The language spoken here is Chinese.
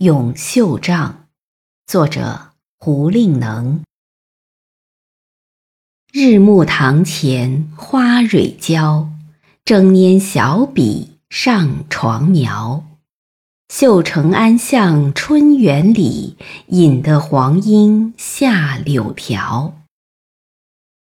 咏绣帐，作者胡令能。日暮堂前花蕊娇，争拈小笔上床描。绣成安向春园里，引得黄莺下柳条。